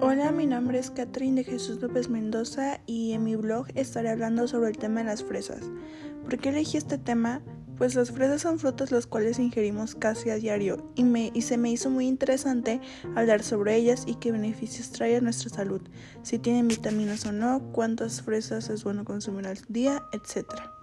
Hola, mi nombre es Catherine de Jesús López Mendoza y en mi blog estaré hablando sobre el tema de las fresas. ¿Por qué elegí este tema? Pues las fresas son frutas las cuales ingerimos casi a diario y, y se me hizo muy interesante hablar sobre ellas y qué beneficios trae a nuestra salud, si tienen vitaminas o no, cuántas fresas es bueno consumir al día, etc.